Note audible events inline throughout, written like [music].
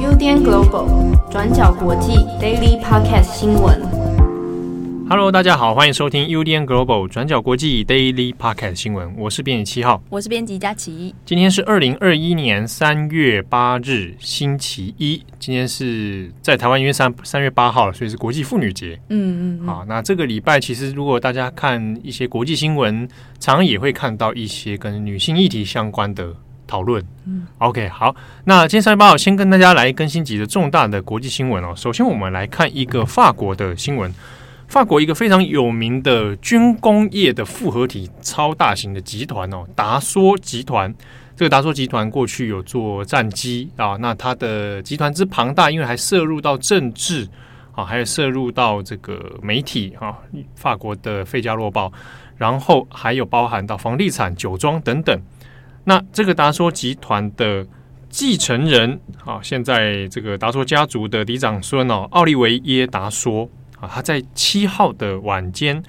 UDN Global 转角国际 Daily Podcast 新闻。Hello，大家好，欢迎收听 UDN Global 转角国际 Daily Pocket 新闻。我是编辑七号，我是编辑佳琪。今天是二零二一年三月八日，星期一。今天是在台湾，因为三三月八号，所以是国际妇女节。嗯嗯，好，那这个礼拜其实如果大家看一些国际新闻，常常也会看到一些跟女性议题相关的讨论。嗯，OK，好，那今天三月八号，先跟大家来更新几个重大的国际新闻哦。首先，我们来看一个法国的新闻。法国一个非常有名的军工业的复合体超大型的集团哦，达梭集团。这个达梭集团过去有做战机啊，那它的集团之庞大，因为还涉入到政治啊，还有涉入到这个媒体啊，法国的《费加洛报》，然后还有包含到房地产、酒庄等等。那这个达梭集团的继承人啊，现在这个达梭家族的嫡长孙哦，奥利维耶达梭。啊，他在七号的晚间，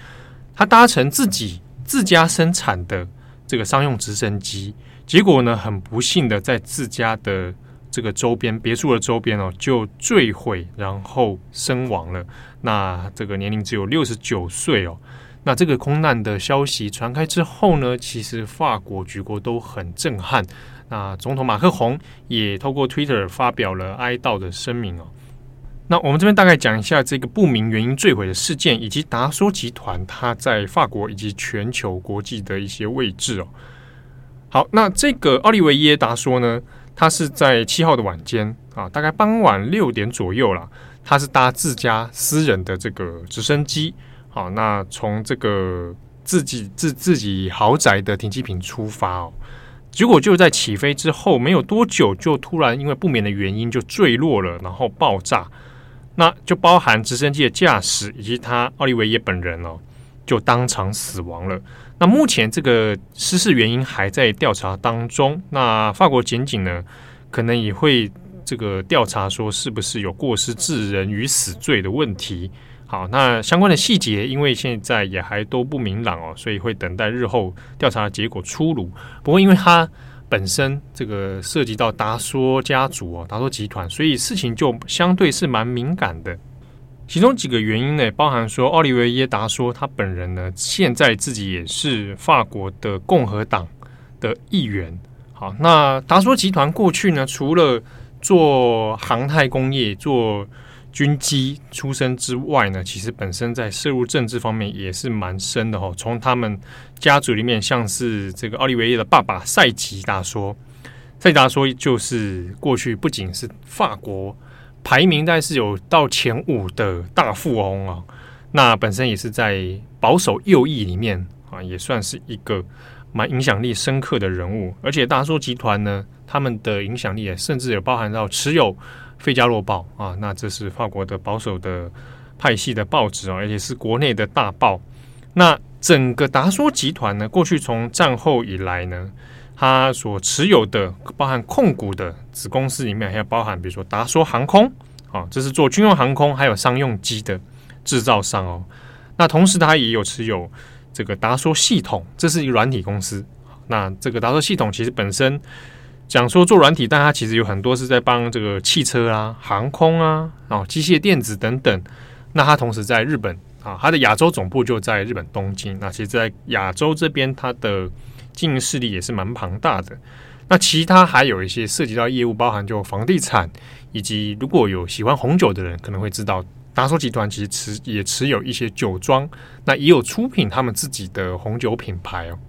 他搭乘自己自家生产的这个商用直升机，结果呢，很不幸的在自家的这个周边别墅的周边哦，就坠毁，然后身亡了。那这个年龄只有六十九岁哦。那这个空难的消息传开之后呢，其实法国举国都很震撼。那总统马克宏也透过 Twitter 发表了哀悼的声明哦。那我们这边大概讲一下这个不明原因坠毁的事件，以及达梭集团它在法国以及全球国际的一些位置哦。好，那这个奥利维耶达梭呢，他是在七号的晚间啊，大概傍晚六点左右啦，他是搭自家私人的这个直升机，好，那从这个自己自自己豪宅的停机坪出发哦，结果就在起飞之后没有多久，就突然因为不明的原因就坠落了，然后爆炸。那就包含直升机的驾驶以及他奥利维耶本人哦，就当场死亡了。那目前这个失事原因还在调查当中。那法国检警呢，可能也会这个调查说是不是有过失致人于死罪的问题。好，那相关的细节因为现在也还都不明朗哦，所以会等待日后调查结果出炉。不过因为他。本身这个涉及到达梭家族啊，达梭集团，所以事情就相对是蛮敏感的。其中几个原因呢，包含说奥利维耶达梭他本人呢，现在自己也是法国的共和党的议员。好，那达梭集团过去呢，除了做航太工业，做军机出身之外呢，其实本身在涉入政治方面也是蛮深的哈。从他们家族里面，像是这个奥利维耶的爸爸赛吉达梭，赛吉达梭就是过去不仅是法国排名，但是有到前五的大富翁啊。那本身也是在保守右翼里面啊，也算是一个蛮影响力深刻的人物。而且大叔集团呢，他们的影响力也甚至有包含到持有。《费加罗报》啊，那这是法国的保守的派系的报纸啊，而且是国内的大报。那整个达梭集团呢，过去从战后以来呢，它所持有的包含控股的子公司里面，还有包含比如说达梭航空啊，这是做军用航空还有商用机的制造商哦。那同时它也有持有这个达梭系统，这是一个软体公司。那这个达梭系统其实本身。讲说做软体，但它其实有很多是在帮这个汽车啊、航空啊、哦机械电子等等。那它同时在日本啊，它的亚洲总部就在日本东京。那其实，在亚洲这边，它的经营势力也是蛮庞大的。那其他还有一些涉及到业务，包含就房地产，以及如果有喜欢红酒的人，可能会知道达索集团其实持也持有一些酒庄，那也有出品他们自己的红酒品牌哦。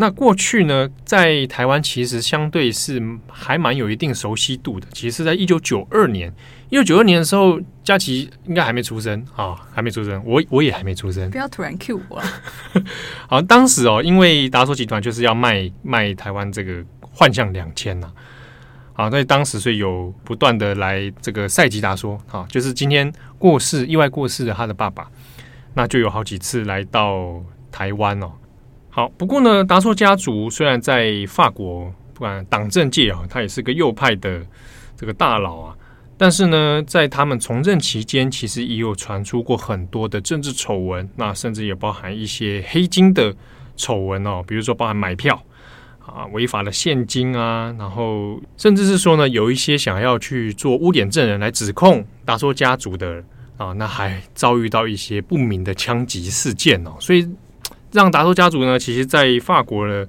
那过去呢，在台湾其实相对是还蛮有一定熟悉度的。其实是在一九九二年，一九九二年的时候，佳琪应该还没出生啊，还没出生，我我也还没出生。不要突然 cue 我。[laughs] 好，当时哦，因为达索集团就是要卖卖台湾这个幻象两千呐，好，在当时所以有不断的来这个赛吉达说啊，就是今天过世意外过世的他的爸爸，那就有好几次来到台湾哦。好，不过呢，达梭家族虽然在法国不管党政界啊，他也是个右派的这个大佬啊，但是呢，在他们从政期间，其实也有传出过很多的政治丑闻，那甚至也包含一些黑金的丑闻哦，比如说包含买票啊违法的现金啊，然后甚至是说呢，有一些想要去做污点证人来指控达索家族的啊，那还遭遇到一些不明的枪击事件哦，所以让达索家族呢，其实在法国的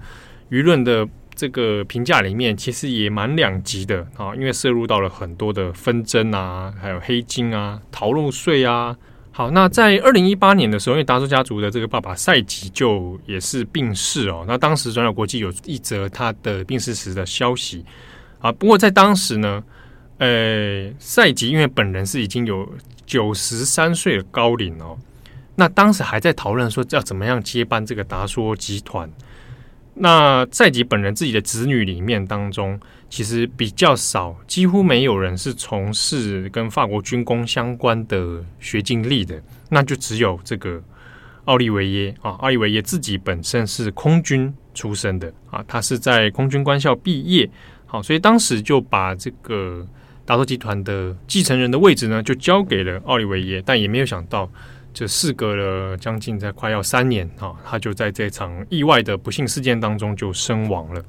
舆论的这个评价里面，其实也蛮两极的啊，因为涉入到了很多的纷争啊，还有黑金啊、逃漏税啊。好，那在二零一八年的时候，因为达索家族的这个爸爸赛吉就也是病逝哦。那当时转角国际有一则他的病逝时的消息啊。不过在当时呢，呃，赛吉因为本人是已经有九十三岁的高龄哦，那当时还在讨论说要怎么样接班这个达说集团。那赛吉本人自己的子女里面当中，其实比较少，几乎没有人是从事跟法国军工相关的学经历的，那就只有这个奥利维耶啊。奥利维耶自己本身是空军出身的啊，他是在空军官校毕业，好，所以当时就把这个达索集团的继承人的位置呢，就交给了奥利维耶，但也没有想到。这事隔了将近在快要三年啊，他就在这场意外的不幸事件当中就身亡了。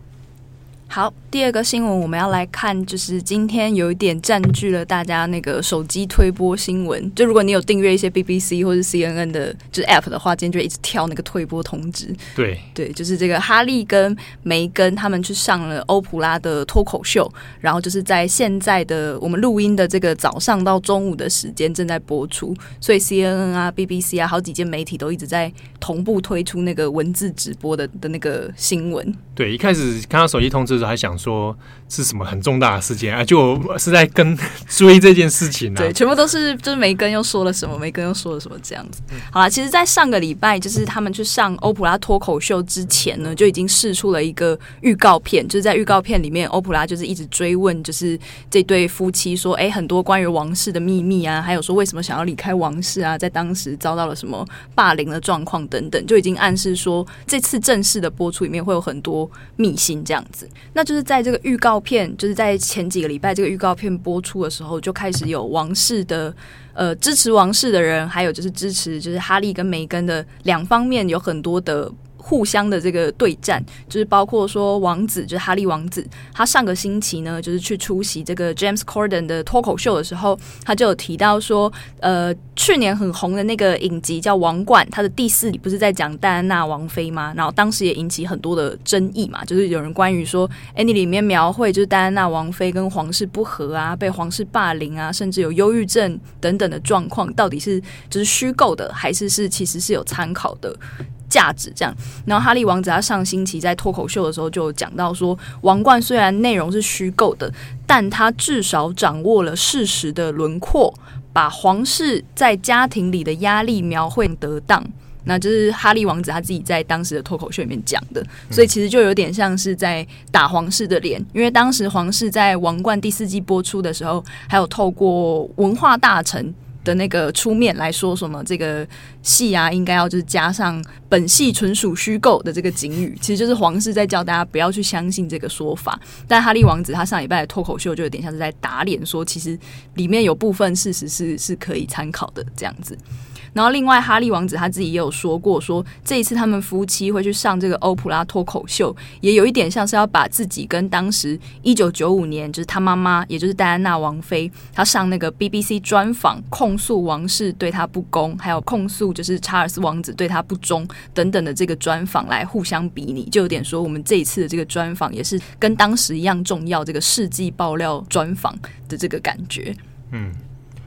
好，第二个新闻我们要来看，就是今天有一点占据了大家那个手机推播新闻。就如果你有订阅一些 BBC 或者 CNN 的，就是 App 的话，今天就一直跳那个推播通知。对对，就是这个哈利跟梅根他们去上了欧普拉的脱口秀，然后就是在现在的我们录音的这个早上到中午的时间正在播出，所以 CNN 啊、BBC 啊，好几间媒体都一直在同步推出那个文字直播的的那个新闻。对，一开始看到手机通知。还想说是什么很重大的事件啊？就是在跟 [laughs] 追这件事情啊。对，全部都是就是梅根又说了什么，梅根又说了什么这样子。好了，其实，在上个礼拜，就是他们去上欧普拉脱口秀之前呢，就已经释出了一个预告片。就是在预告片里面，欧普拉就是一直追问，就是这对夫妻说，哎，很多关于王室的秘密啊，还有说为什么想要离开王室啊，在当时遭到了什么霸凌的状况等等，就已经暗示说，这次正式的播出里面会有很多秘辛这样子。那就是在这个预告片，就是在前几个礼拜这个预告片播出的时候，就开始有王室的呃支持王室的人，还有就是支持就是哈利跟梅根的两方面有很多的。互相的这个对战，就是包括说王子，就是哈利王子，他上个星期呢，就是去出席这个 James Corden 的脱口秀的时候，他就有提到说，呃，去年很红的那个影集叫《王冠》，它的第四集不是在讲戴安娜王妃吗？然后当时也引起很多的争议嘛，就是有人关于说，哎，你里面描绘就是戴安娜王妃跟皇室不和啊，被皇室霸凌啊，甚至有忧郁症等等的状况，到底是就是虚构的，还是是其实是有参考的？价值这样，然后哈利王子他上星期在脱口秀的时候就讲到说，王冠虽然内容是虚构的，但他至少掌握了事实的轮廓，把皇室在家庭里的压力描绘得当。那就是哈利王子他自己在当时的脱口秀里面讲的，所以其实就有点像是在打皇室的脸，因为当时皇室在王冠第四季播出的时候，还有透过文化大臣。的那个出面来说什么这个戏啊，应该要就是加上本戏纯属虚构的这个警语，其实就是皇室在叫大家不要去相信这个说法。但哈利王子他上礼拜的脱口秀就有点像是在打脸，说其实里面有部分事实是是可以参考的这样子。然后，另外哈利王子他自己也有说过说，这一次他们夫妻会去上这个欧普拉脱口秀，也有一点像是要把自己跟当时一九九五年就是他妈妈，也就是戴安娜王妃，她上那个 BBC 专访，控诉王室对她不公，还有控诉就是查尔斯王子对她不忠等等的这个专访来互相比拟，就有点说我们这一次的这个专访也是跟当时一样重要，这个世纪爆料专访的这个感觉。嗯，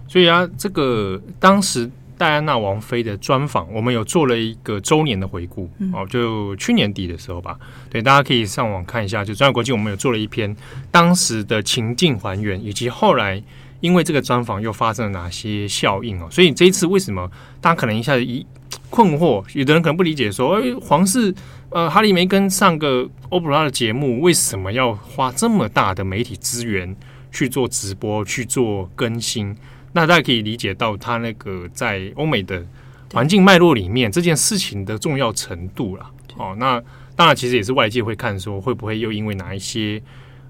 所以啊，这个当时。戴安娜王妃的专访，我们有做了一个周年的回顾哦，就去年底的时候吧。对，大家可以上网看一下。就中央国际，我们有做了一篇当时的情境还原，以及后来因为这个专访又发生了哪些效应哦。所以这一次为什么大家可能一下子一困惑，有的人可能不理解说，哎，皇室呃，哈利梅根上个欧普拉的节目，为什么要花这么大的媒体资源去做直播、去做更新？那大家可以理解到他那个在欧美的环境脉络里面这件事情的重要程度了。哦，那当然其实也是外界会看说会不会又因为哪一些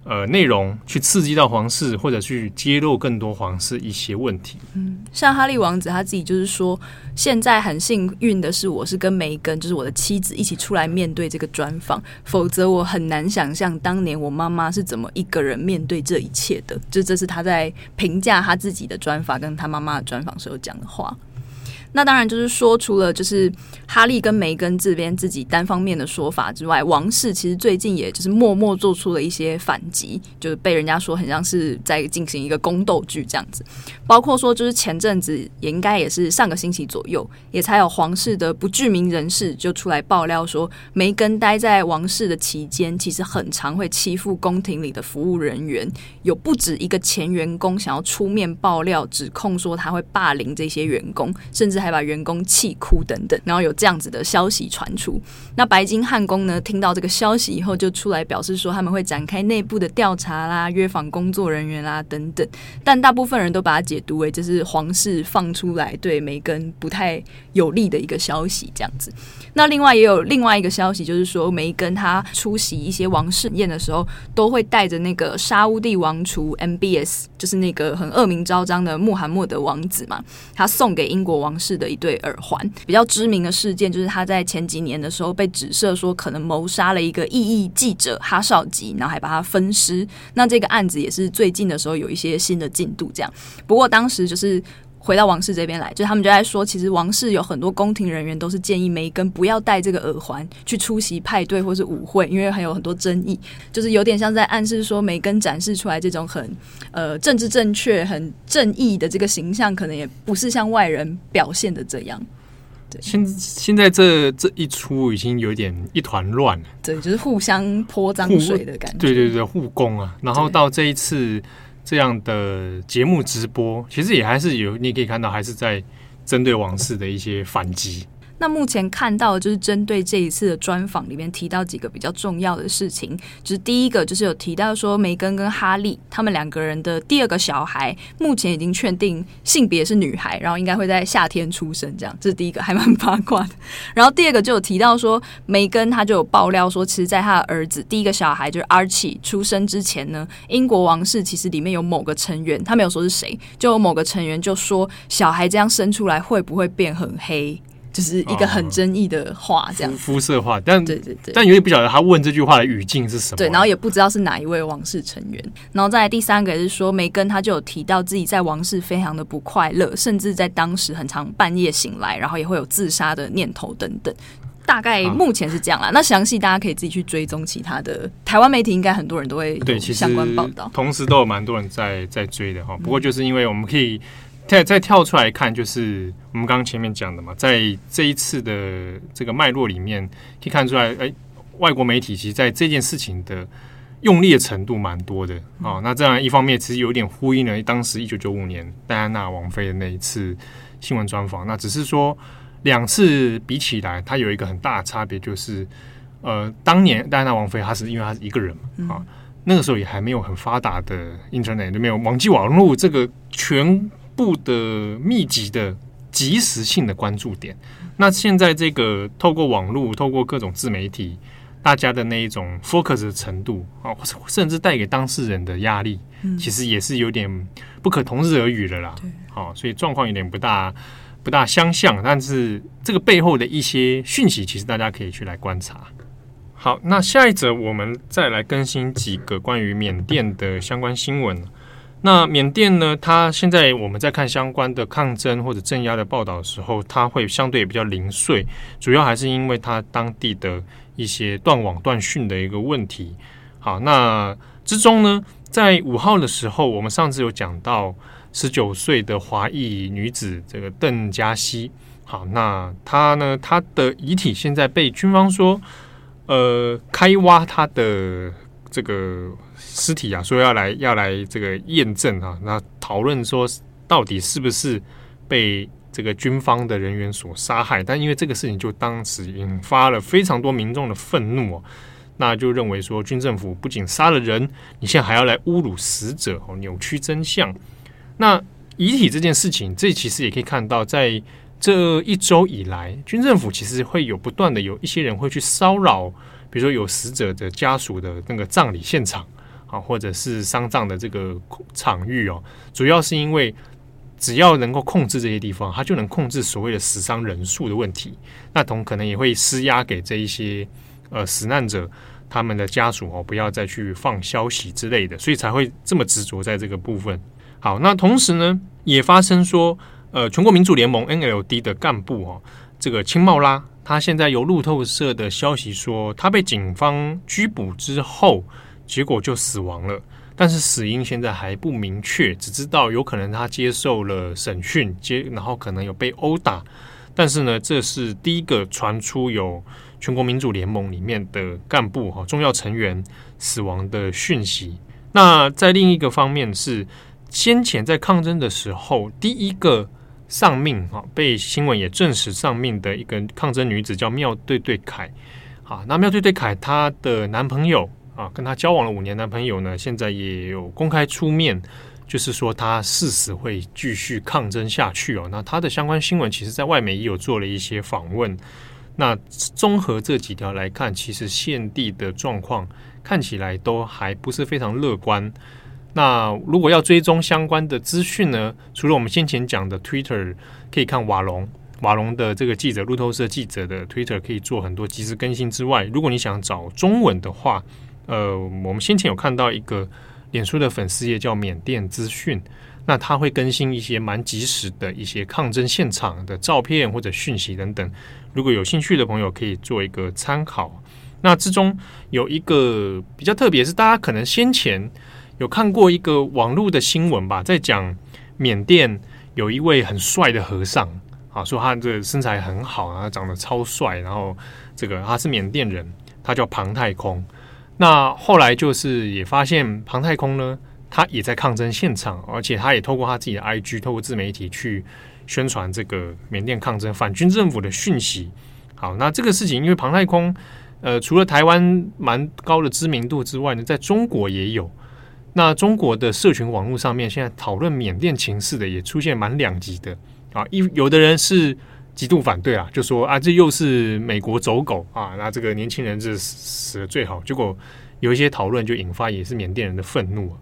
呃，内容去刺激到皇室，或者去揭露更多皇室一些问题。嗯，像哈利王子他自己就是说，现在很幸运的是，我是跟梅根，就是我的妻子一起出来面对这个专访，否则我很难想象当年我妈妈是怎么一个人面对这一切的。就这是他在评价他自己的专访跟他妈妈的专访时候讲的话。那当然就是说，除了就是哈利跟梅根这边自己单方面的说法之外，王室其实最近也就是默默做出了一些反击，就是被人家说很像是在进行一个宫斗剧这样子。包括说，就是前阵子也应该也是上个星期左右，也才有皇室的不具名人士就出来爆料说，梅根待在王室的期间，其实很常会欺负宫廷里的服务人员，有不止一个前员工想要出面爆料，指控说他会霸凌这些员工，甚至。还把员工气哭等等，然后有这样子的消息传出。那白金汉宫呢，听到这个消息以后，就出来表示说他们会展开内部的调查啦，约访工作人员啦等等。但大部分人都把它解读为就是皇室放出来对梅根不太有利的一个消息，这样子。那另外也有另外一个消息，就是说梅根他出席一些王室宴的时候，都会带着那个沙乌地王储 MBS，就是那个很恶名昭彰的穆罕默德王子嘛，他送给英国王室的一对耳环。比较知名的事件就是他在前几年的时候被指涉说可能谋杀了一个异议记者哈少吉，然后还把他分尸。那这个案子也是最近的时候有一些新的进度，这样。不过当时就是。回到王室这边来，就他们就在说，其实王室有很多宫廷人员都是建议梅根不要戴这个耳环去出席派对或是舞会，因为还有很多争议，就是有点像在暗示说梅根展示出来这种很呃政治正确、很正义的这个形象，可能也不是像外人表现的这样。对，现现在这这一出已经有点一团乱了，对，就是互相泼脏水的感觉，对对对，互攻啊，然后到这一次。这样的节目直播，其实也还是有，你可以看到，还是在针对王室的一些反击。那目前看到的就是针对这一次的专访里面提到几个比较重要的事情，就是第一个就是有提到说梅根跟哈利他们两个人的第二个小孩目前已经确定性别是女孩，然后应该会在夏天出生，这样这是第一个 [laughs] 还蛮八卦的。然后第二个就有提到说梅根他就有爆料说，其实在他的儿子第一个小孩就是 Archie 出生之前呢，英国王室其实里面有某个成员，他没有说是谁，就有某个成员就说小孩这样生出来会不会变很黑？就是一个很争议的话，这样肤、哦、色化，但对对对，但有点不晓得他问这句话的语境是什么。对，然后也不知道是哪一位王室成员。然后再来第三个也是说，梅根他就有提到自己在王室非常的不快乐，甚至在当时很常半夜醒来，然后也会有自杀的念头等等。大概目前是这样啦。啊、那详细大家可以自己去追踪其他的台湾媒体，应该很多人都会对相关报道，同时都有蛮多人在在追的哈。不过就是因为我们可以。再再跳出来看，就是我们刚刚前面讲的嘛，在这一次的这个脉络里面，可以看出来，哎、欸，外国媒体其实在这件事情的用力的程度蛮多的啊、哦。那这样一方面，其实有点呼应了当时一九九五年戴安娜王妃的那一次新闻专访。那只是说两次比起来，它有一个很大的差别，就是呃，当年戴安娜王妃她是因为她是一个人嘛啊、哦，那个时候也还没有很发达的 Internet，就没有网际网络这个全。部的密集的及时性的关注点，那现在这个透过网络，透过各种自媒体，大家的那一种 focus 的程度啊，甚至带给当事人的压力，其实也是有点不可同日而语的啦。好，所以状况有点不大不大相像，但是这个背后的一些讯息，其实大家可以去来观察。好，那下一则我们再来更新几个关于缅甸的相关新闻。那缅甸呢？它现在我们在看相关的抗争或者镇压的报道的时候，它会相对比较零碎，主要还是因为它当地的一些断网断讯的一个问题。好，那之中呢，在五号的时候，我们上次有讲到十九岁的华裔女子这个邓佳希。好，那她呢，她的遗体现在被军方说，呃，开挖她的这个。尸体啊，说要来要来这个验证啊，那讨论说到底是不是被这个军方的人员所杀害？但因为这个事情，就当时引发了非常多民众的愤怒哦，那就认为说军政府不仅杀了人，你现在还要来侮辱死者哦，扭曲真相。那遗体这件事情，这其实也可以看到，在这一周以来，军政府其实会有不断的有一些人会去骚扰，比如说有死者的家属的那个葬礼现场。啊，或者是丧葬的这个场域哦，主要是因为只要能够控制这些地方，它就能控制所谓的死伤人数的问题。那同可能也会施压给这一些呃死难者他们的家属哦，不要再去放消息之类的，所以才会这么执着在这个部分。好，那同时呢，也发生说，呃，全国民主联盟 NLD 的干部哦，这个青茂拉，他现在有路透社的消息说，他被警方拘捕之后，结果就死亡了，但是死因现在还不明确，只知道有可能他接受了审讯，接然后可能有被殴打，但是呢，这是第一个传出有全国民主联盟里面的干部哈重要成员死亡的讯息。那在另一个方面是。先前在抗争的时候，第一个丧命哈，被新闻也证实丧命的一个抗争女子叫妙对对凯啊。那妙对对凯她的男朋友啊，跟她交往了五年，男朋友呢现在也有公开出面，就是说他誓死会继续抗争下去哦。那他的相关新闻，其实在外媒也有做了一些访问。那综合这几条来看，其实现地的状况看起来都还不是非常乐观。那如果要追踪相关的资讯呢？除了我们先前讲的 Twitter，可以看瓦隆瓦隆的这个记者路透社记者的 Twitter，可以做很多及时更新之外，如果你想找中文的话，呃，我们先前有看到一个脸书的粉丝页叫缅甸资讯，那他会更新一些蛮及时的一些抗争现场的照片或者讯息等等。如果有兴趣的朋友，可以做一个参考。那之中有一个比较特别，是大家可能先前。有看过一个网络的新闻吧，在讲缅甸有一位很帅的和尚啊，说他这身材很好啊，长得超帅，然后这个他是缅甸人，他叫庞太空。那后来就是也发现庞太空呢，他也在抗争现场，而且他也透过他自己的 IG，透过自媒体去宣传这个缅甸抗争反军政府的讯息。好，那这个事情因为庞太空呃，除了台湾蛮高的知名度之外呢，在中国也有。那中国的社群网络上面，现在讨论缅甸情势的也出现蛮两极的啊，一有的人是极度反对啊，就说啊，这又是美国走狗啊，那这个年轻人是死的最好。结果有一些讨论就引发也是缅甸人的愤怒。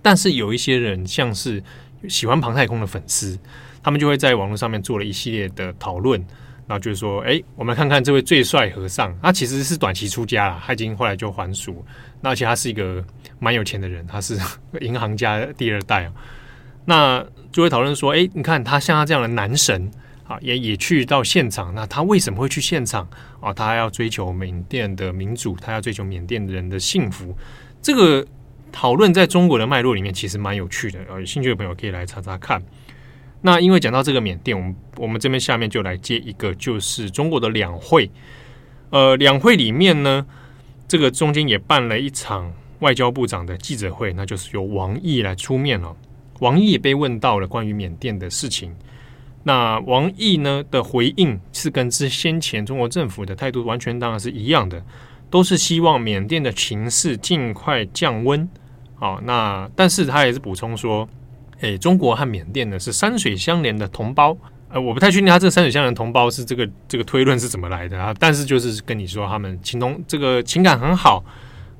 但是有一些人像是喜欢庞太空的粉丝，他们就会在网络上面做了一系列的讨论，然后就是说，哎，我们看看这位最帅和尚，他其实是短期出家了，他已经后来就还俗。那而且他是一个蛮有钱的人，他是银行家第二代啊。那就会讨论说，哎，你看他像他这样的男神啊，也也去到现场，那他为什么会去现场啊？他要追求缅甸的民主，他要追求缅甸人的幸福。这个讨论在中国的脉络里面其实蛮有趣的，有兴趣的朋友可以来查查看。那因为讲到这个缅甸，我们我们这边下面就来接一个，就是中国的两会。呃，两会里面呢。这个中间也办了一场外交部长的记者会，那就是由王毅来出面了。王毅也被问到了关于缅甸的事情，那王毅呢的回应是跟之先前中国政府的态度完全当然是一样的，都是希望缅甸的情势尽快降温。好，那但是他也是补充说，诶，中国和缅甸呢是山水相连的同胞。呃，我不太确定他这个山水相连同胞是这个这个推论是怎么来的啊？但是就是跟你说，他们情同这个情感很好，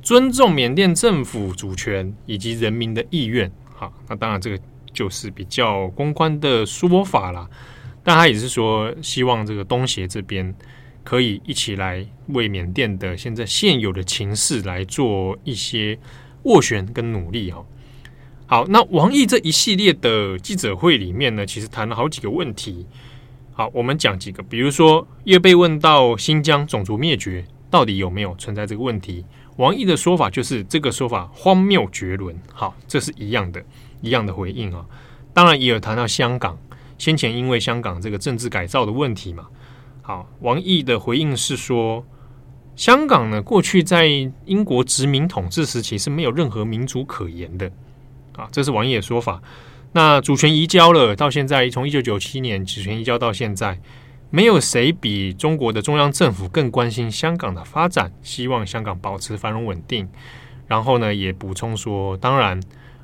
尊重缅甸政府主权以及人民的意愿。好，那当然这个就是比较公关的说法啦。但他也是说，希望这个东协这边可以一起来为缅甸的现在现有的情势来做一些斡旋跟努力哈。好，那王毅这一系列的记者会里面呢，其实谈了好几个问题。好，我们讲几个，比如说，又被问到新疆种族灭绝到底有没有存在这个问题，王毅的说法就是这个说法荒谬绝伦。好，这是一样的，一样的回应啊。当然也有谈到香港，先前因为香港这个政治改造的问题嘛。好，王毅的回应是说，香港呢，过去在英国殖民统治时期是没有任何民主可言的。啊，这是王毅的说法。那主权移交了，到现在从一九九七年主权移交到现在，没有谁比中国的中央政府更关心香港的发展，希望香港保持繁荣稳定。然后呢，也补充说，当然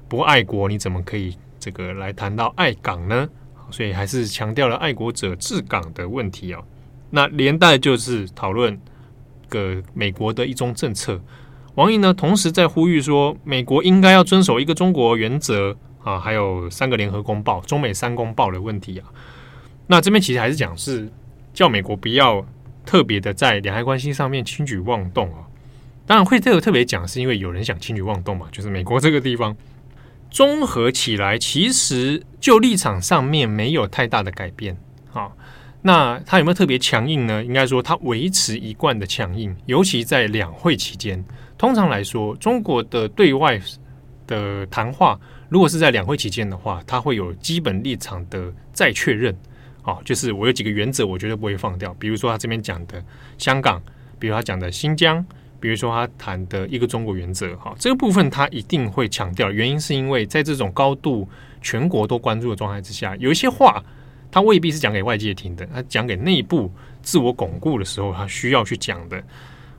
不爱国，你怎么可以这个来谈到爱港呢？所以还是强调了爱国者治港的问题哦。那连带就是讨论个美国的一中政策。王毅呢，同时在呼吁说，美国应该要遵守一个中国原则啊，还有三个联合公报、中美三公报的问题啊。那这边其实还是讲是叫美国不要特别的在两岸关系上面轻举妄动啊。当然会这个特别讲，是因为有人想轻举妄动嘛，就是美国这个地方综合起来，其实就立场上面没有太大的改变啊。那他有没有特别强硬呢？应该说他维持一贯的强硬，尤其在两会期间。通常来说，中国的对外的谈话，如果是在两会期间的话，他会有基本立场的再确认。啊，就是我有几个原则，我绝对不会放掉。比如说他这边讲的香港，比如他讲的新疆，比如说他谈的一个中国原则。哈，这个部分他一定会强调。原因是因为在这种高度全国都关注的状态之下，有一些话。他未必是讲给外界听的，他讲给内部自我巩固的时候，他需要去讲的。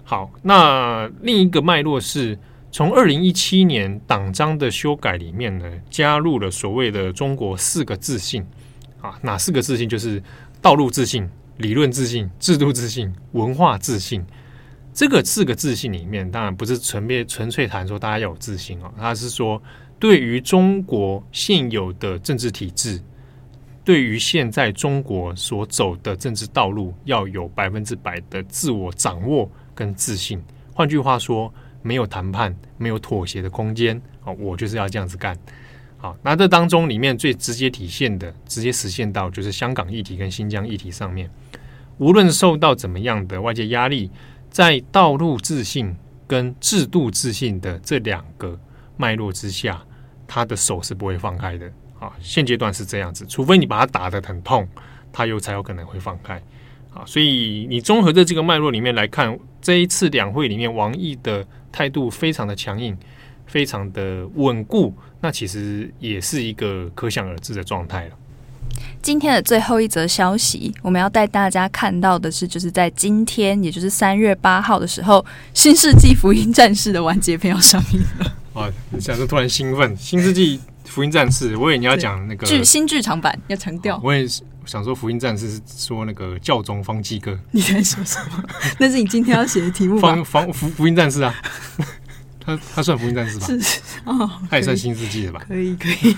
好，那另一个脉络是从二零一七年党章的修改里面呢，加入了所谓的中国四个自信啊，哪四个自信？就是道路自信、理论自信、制度自信、文化自信。这个四个自信里面，当然不是纯别纯粹谈说大家要有自信啊，他是说对于中国现有的政治体制。对于现在中国所走的政治道路，要有百分之百的自我掌握跟自信。换句话说，没有谈判、没有妥协的空间。啊，我就是要这样子干。好，那这当中里面最直接体现的、直接实现到，就是香港议题跟新疆议题上面，无论受到怎么样的外界压力，在道路自信跟制度自信的这两个脉络之下，他的手是不会放开的。啊，现阶段是这样子，除非你把他打得很痛，他又才有可能会放开。啊，所以你综合在这个脉络里面来看，这一次两会里面，王毅的态度非常的强硬，非常的稳固，那其实也是一个可想而知的状态了。今天的最后一则消息，我们要带大家看到的是，就是在今天，也就是三月八号的时候，《新世纪福音战士》的完结篇要上映了。啊，你想说突然兴奋，《新世纪》。福音战士，我以为你要讲那个剧新剧场版，要强调。我也想说，福音战士是说那个教宗方济哥。你在说什么？那是你今天要写的题目吧？方方福福音战士啊，他他算福音战士吧？是哦，他也算新世纪的吧？可以可以。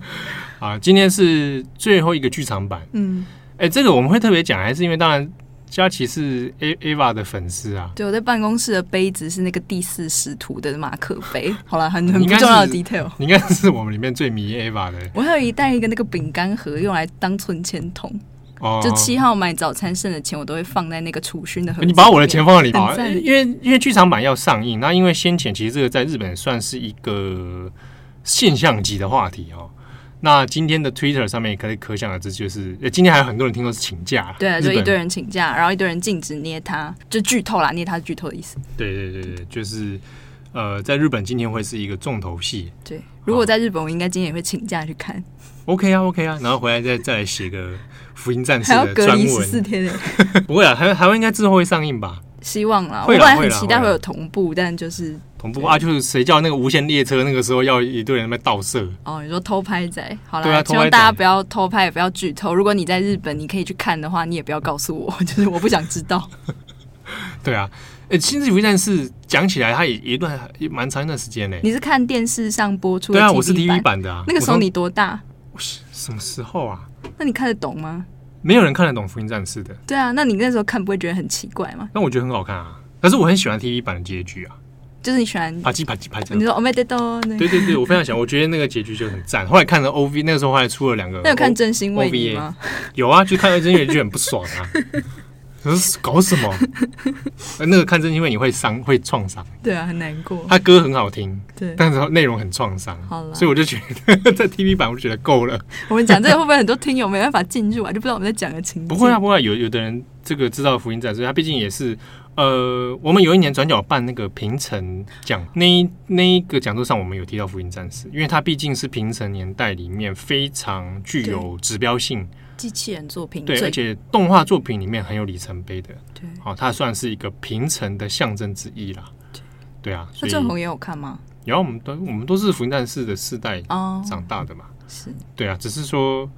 [laughs] 啊，今天是最后一个剧场版。嗯，哎、欸，这个我们会特别讲，还是因为当然。佳琪是 A Ava 的粉丝啊，对，我在办公室的杯子是那个第四使徒的马克杯。[laughs] 好了，很很不重要的 detail，你应该是我们里面最迷 Ava 的。我还有一袋一个那个饼干盒，用来当存钱筒。哦，就七号买早餐剩的钱，我都会放在那个储蓄的盒。你把我的钱放在里面，因为因为剧场版要上映，那因为先前其实这个在日本算是一个现象级的话题哦。那今天的 Twitter 上面可以可想而知，就是今天还有很多人听说是请假，对啊，就一堆人请假，然后一堆人禁止捏它，就剧透啦，捏它是剧透的意思。对对对对，就是呃，在日本今天会是一个重头戏。对，如果在日本，我应该今天也会请假去看。OK 啊，OK 啊，然后回来再再来写个福音战士的专文。十四天 [laughs] 不会啊，台台湾应该之后会上映吧？希望啦，我本来很期待会有同步，但就是。同步啊，就是谁叫那个无限列车那个时候要一堆人在那边盗摄哦？你说偷拍仔，好啦，啊，希望大家不要偷拍，也不要剧透。如果你在日本，你可以去看的话，你也不要告诉我，[laughs] 就是我不想知道。[laughs] 对啊，哎，欸，《新世纪福音战士》讲起来，它也一段也蛮长一段时间呢。你是看电视上播出的？对啊，我是 TV 版的啊。那个时候你多大？什么时候啊？那你看得懂吗？没有人看得懂《福音战士》的。对啊，那你那时候看不会觉得很奇怪吗？那我觉得很好看啊，可是我很喜欢 TV 版的结局啊。就是你喜欢啪叽啪叽啪叽，你说 omedeto 对对对，我非常喜欢，我觉得那个结局就很赞。后来看了 OV，那个时候后来出了两个，那有看真心为你吗？[laughs] 有啊，就看了真心为你就很不爽啊。可是搞什么？[laughs] 那个看真心为你会伤，会创伤。对啊，很难过。他歌很好听，对，但是内容很创伤。好了，所以我就觉得 [laughs] 在 TV 版我就觉得够了。我们讲这个会不会很多听友没办法进入啊？就不知道我们在讲的情节。不会啊，不会啊。有有的人这个知道福音战士，他毕竟也是。呃，我们有一年转角办那个平成讲，那一那一个讲座上，我们有提到福音战士，因为它毕竟是平成年代里面非常具有指标性机器人作品，对，而且动画作品里面很有里程碑的，对，好、哦，它算是一个平成的象征之一啦，对，对啊。那正红也有看吗？然后，我们都我们都是福音战士的世代长大的嘛，哦、是对啊，只是说，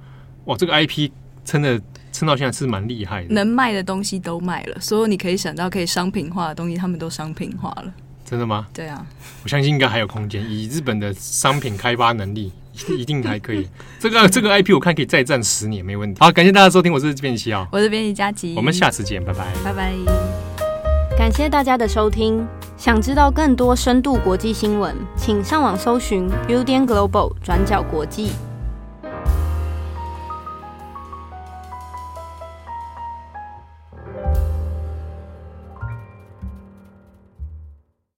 哇，这个 IP 真的。撑到现在是蛮厉害的，能卖的东西都卖了，所有你可以想到可以商品化的东西，他们都商品化了。真的吗？对啊，我相信应该还有空间。以日本的商品开发能力，[laughs] 一定还可以。这个这个 IP 我看可以再战十年没问题。好，感谢大家收听，我是编辑七号，我是编辑佳琪，我们下次见，拜拜，拜拜。感谢大家的收听。想知道更多深度国际新闻，请上网搜寻 Udan Global 转角国际。